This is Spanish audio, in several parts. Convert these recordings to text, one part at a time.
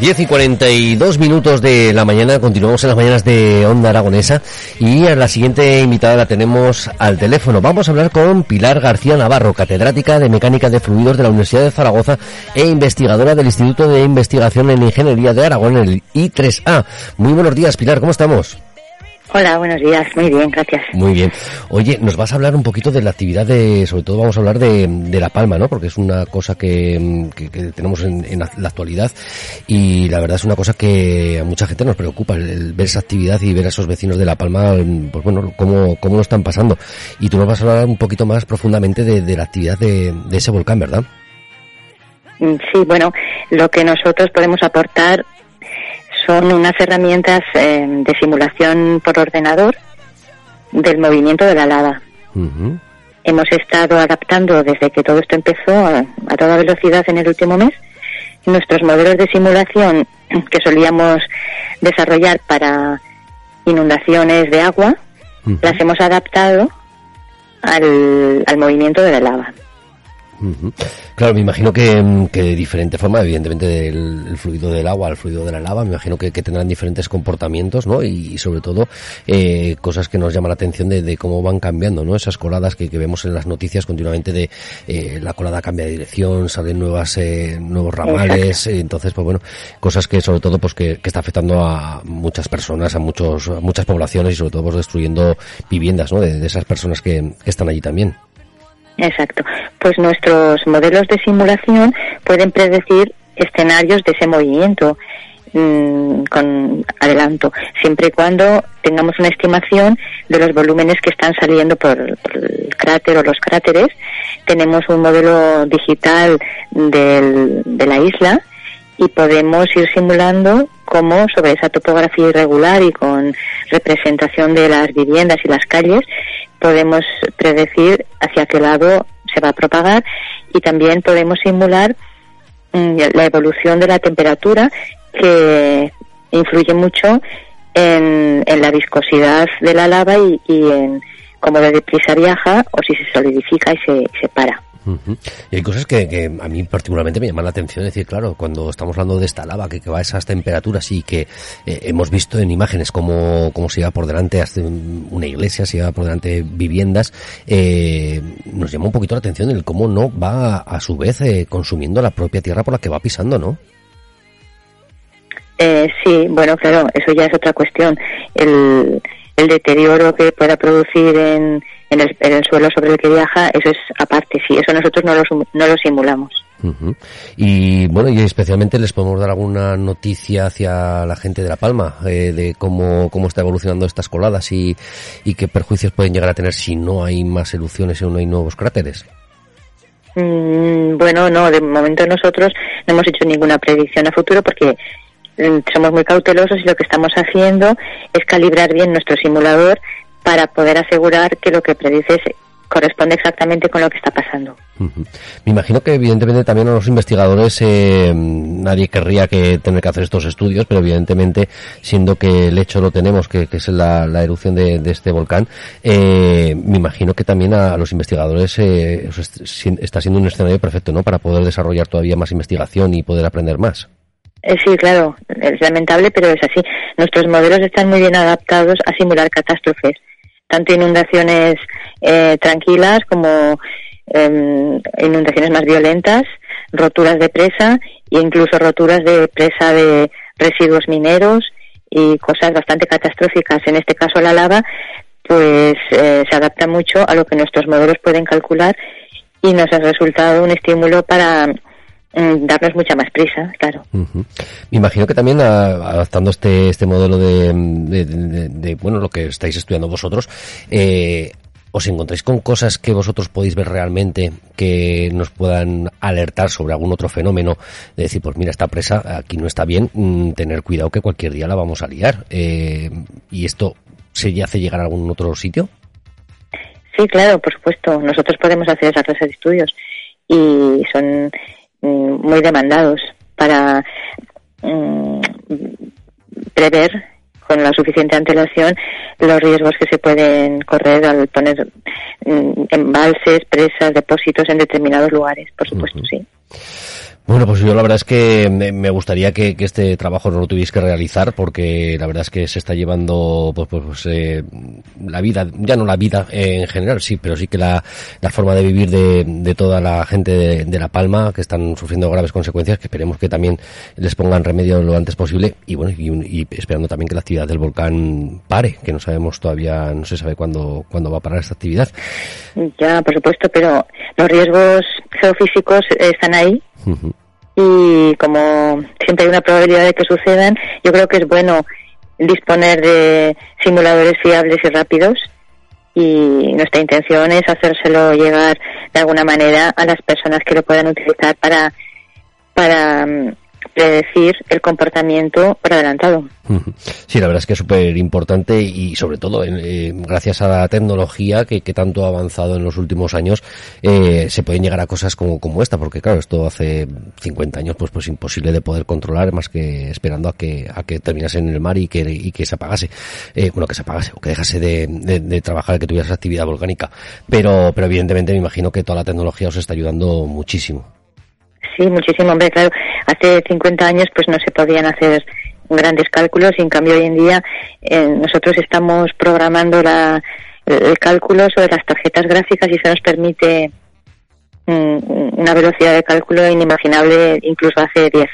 10 y 42 minutos de la mañana, continuamos en las mañanas de Onda Aragonesa y a la siguiente invitada la tenemos al teléfono. Vamos a hablar con Pilar García Navarro, catedrática de Mecánica de Fluidos de la Universidad de Zaragoza e investigadora del Instituto de Investigación en Ingeniería de Aragón, el I3A. Muy buenos días, Pilar, ¿cómo estamos? Hola, buenos días. Muy bien, gracias. Muy bien. Oye, nos vas a hablar un poquito de la actividad de, sobre todo vamos a hablar de, de La Palma, ¿no? Porque es una cosa que, que, que tenemos en, en, la actualidad y la verdad es una cosa que a mucha gente nos preocupa, el, el, ver esa actividad y ver a esos vecinos de La Palma, pues bueno, cómo, cómo lo están pasando. Y tú nos vas a hablar un poquito más profundamente de, de la actividad de, de ese volcán, ¿verdad? Mm, sí, bueno, lo que nosotros podemos aportar son unas herramientas eh, de simulación por ordenador del movimiento de la lava. Uh -huh. Hemos estado adaptando desde que todo esto empezó a, a, toda velocidad en el último mes nuestros modelos de simulación que solíamos desarrollar para inundaciones de agua, uh -huh. las hemos adaptado al, al movimiento de la lava. Uh -huh. Claro, me imagino que, que, de diferente forma, evidentemente del el fluido del agua al fluido de la lava, me imagino que, que tendrán diferentes comportamientos, ¿no? Y, y sobre todo eh, cosas que nos llaman la atención de, de, cómo van cambiando, ¿no? Esas coladas que, que vemos en las noticias continuamente de eh, la colada cambia de dirección, salen nuevas eh, nuevos ramales, entonces pues bueno, cosas que sobre todo pues que, que está afectando a muchas personas, a muchos a muchas poblaciones y sobre todo pues destruyendo viviendas, ¿no? De, de esas personas que, que están allí también. Exacto. Pues nuestros modelos de simulación pueden predecir escenarios de ese movimiento mmm, con adelanto, siempre y cuando tengamos una estimación de los volúmenes que están saliendo por, por el cráter o los cráteres. Tenemos un modelo digital del, de la isla y podemos ir simulando cómo sobre esa topografía irregular y con representación de las viviendas y las calles podemos predecir hacia qué lado se va a propagar y también podemos simular mmm, la evolución de la temperatura que influye mucho en, la viscosidad de la lava y, y en cómo de deprisa viaja o si se solidifica y se, se para. Uh. Y hay cosas que, que, a mí particularmente me llaman la atención, es decir, claro, cuando estamos hablando de esta lava que, que va a esas temperaturas y que eh, hemos visto en imágenes cómo, cómo se iba por delante hasta una iglesia, se iba por delante viviendas, eh, nos llama un poquito la atención el cómo no va a su vez eh, consumiendo la propia tierra por la que va pisando, ¿no? Eh, sí, bueno, claro, eso ya es otra cuestión. El, el deterioro que pueda producir en, en, el, en, el, suelo sobre el que viaja, eso es aparte, sí, eso nosotros no lo, no lo simulamos. Uh -huh. Y bueno, y especialmente les podemos dar alguna noticia hacia la gente de La Palma eh, de cómo, cómo está evolucionando estas coladas y, y qué perjuicios pueden llegar a tener si no hay más erupciones o no hay nuevos cráteres. Mm, bueno, no, de momento nosotros no hemos hecho ninguna predicción a futuro porque mm, somos muy cautelosos y lo que estamos haciendo es calibrar bien nuestro simulador para poder asegurar que lo que predices corresponde exactamente con lo que está pasando. Uh -huh. Me imagino que evidentemente también a los investigadores eh, nadie querría que tener que hacer estos estudios, pero evidentemente siendo que el hecho lo tenemos, que, que es la, la, erupción de, de este volcán, eh, me imagino que también a, a los investigadores eh, está siendo un escenario perfecto, ¿no? Para poder desarrollar todavía más investigación y poder aprender más. Eh, sí, claro, es lamentable, pero es así. Nuestros modelos están muy bien adaptados a simular catástrofes tanto inundaciones eh, tranquilas como eh, inundaciones más violentas, roturas de presa e incluso roturas de presa de residuos mineros y cosas bastante catastróficas. En este caso la lava pues eh, se adapta mucho a lo que nuestros modelos pueden calcular y nos ha resultado un estímulo para mm, darnos mucha más prisa, claro. Me imagino que también adaptando este este modelo de, de, bueno lo que estáis estudiando vosotros, eh, os encontráis con cosas que vosotros podéis ver realmente que nos puedan alertar sobre algún otro fenómeno, de decir, pues mira, esta presa aquí no está bien, mm, tener cuidado que cualquier día la vamos a liar. Eh, ¿Y esto se hace llegar a algún otro sitio? Sí, claro, por supuesto. Nosotros podemos hacer esa clase de estudios y son muy demandados para mm, prever con la suficiente antelación los riesgos que se pueden correr al poner mm, embalses, presas, depósitos en determinados lugares, por supuesto, sí. Bueno, pues yo la verdad es que me gustaría que, este trabajo no lo tuvierais que realizar porque la verdad es que se está llevando pues, pues, eh, la vida, ya no la vida en general, sí, pero sí que la, la forma de vivir de, de toda la gente de, La Palma que están sufriendo graves consecuencias que esperemos que también les pongan remedio lo antes posible y bueno, y, esperando también que la actividad del volcán pare, que no sabemos todavía, no se sabe cuándo, cuándo va a parar esta actividad. Ya, por supuesto, pero los riesgos geofísicos están ahí. Y como siempre hay una probabilidad de que sucedan, yo creo que es bueno disponer de simuladores fiables y rápidos. Y nuestra intención es hacérselo llegar de alguna manera a las personas que lo puedan utilizar para para mm, predecir el comportamiento por adelantado. Sí, la verdad es que es súper importante y sobre todo eh, gracias a la tecnología que, tanto ha avanzado en los últimos años eh, se pueden llegar a cosas como, como esta, porque claro, esto hace 50 años pues pues imposible de poder controlar más que esperando a que a que terminase en el mar y que, y que se apagase, eh, bueno, que se apagase o que dejase de, de, trabajar, que tuviera actividad volcánica. Pero, pero evidentemente me imagino que toda la tecnología os está ayudando muchísimo. Sí, muchísimo, hombre, claro. Hace 50 años pues no se podían hacer grandes cálculos y en cambio hoy en día eh, nosotros estamos programando la, el, cálculo sobre las tarjetas gráficas y eso nos permite mm, una velocidad de cálculo inimaginable incluso hace 10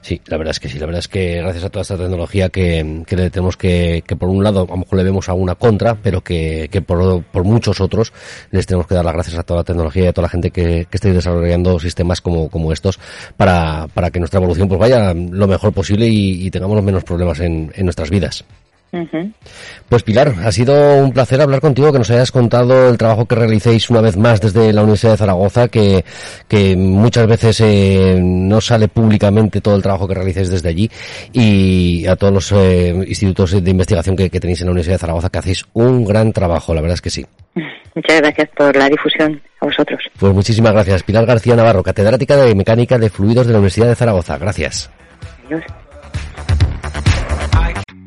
Sí, la verdad es que sí, la verdad es que gracias a toda esta tecnología que, que le tenemos que, que por un lado a lo mejor le vemos alguna contra, pero que, que por, por, muchos otros les tenemos que dar las gracias a toda la tecnología y a toda la gente que, esté desarrollando sistemas como, como estos para, para que nuestra evolución pues vaya lo mejor posible y, y tengamos menos problemas en, en nuestras vidas. Pues Pilar, ha sido un placer hablar contigo, que nos hayas contado el trabajo que realicéis una vez más desde la Universidad de Zaragoza, que, que muchas veces eh, no sale públicamente todo el trabajo que realicéis desde allí, y a todos los eh, institutos de investigación que, que tenéis en la Universidad de Zaragoza, que hacéis un gran trabajo, la verdad es que sí. Muchas gracias por la difusión a vosotros. Pues muchísimas gracias. Pilar García Navarro, catedrática de Mecánica de Fluidos de la Universidad de Zaragoza. Gracias. Adiós.